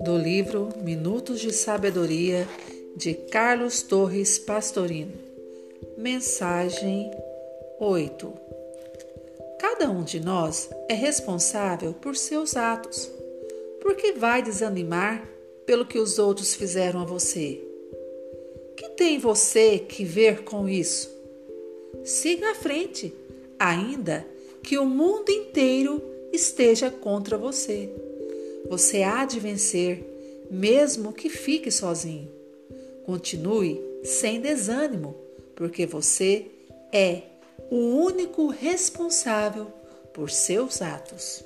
Do livro Minutos de Sabedoria de Carlos Torres Pastorino. Mensagem 8. Cada um de nós é responsável por seus atos. Por que vai desanimar pelo que os outros fizeram a você? Que tem você que ver com isso? Siga à frente, ainda que o mundo inteiro esteja contra você. Você há de vencer, mesmo que fique sozinho. Continue sem desânimo, porque você é o único responsável por seus atos.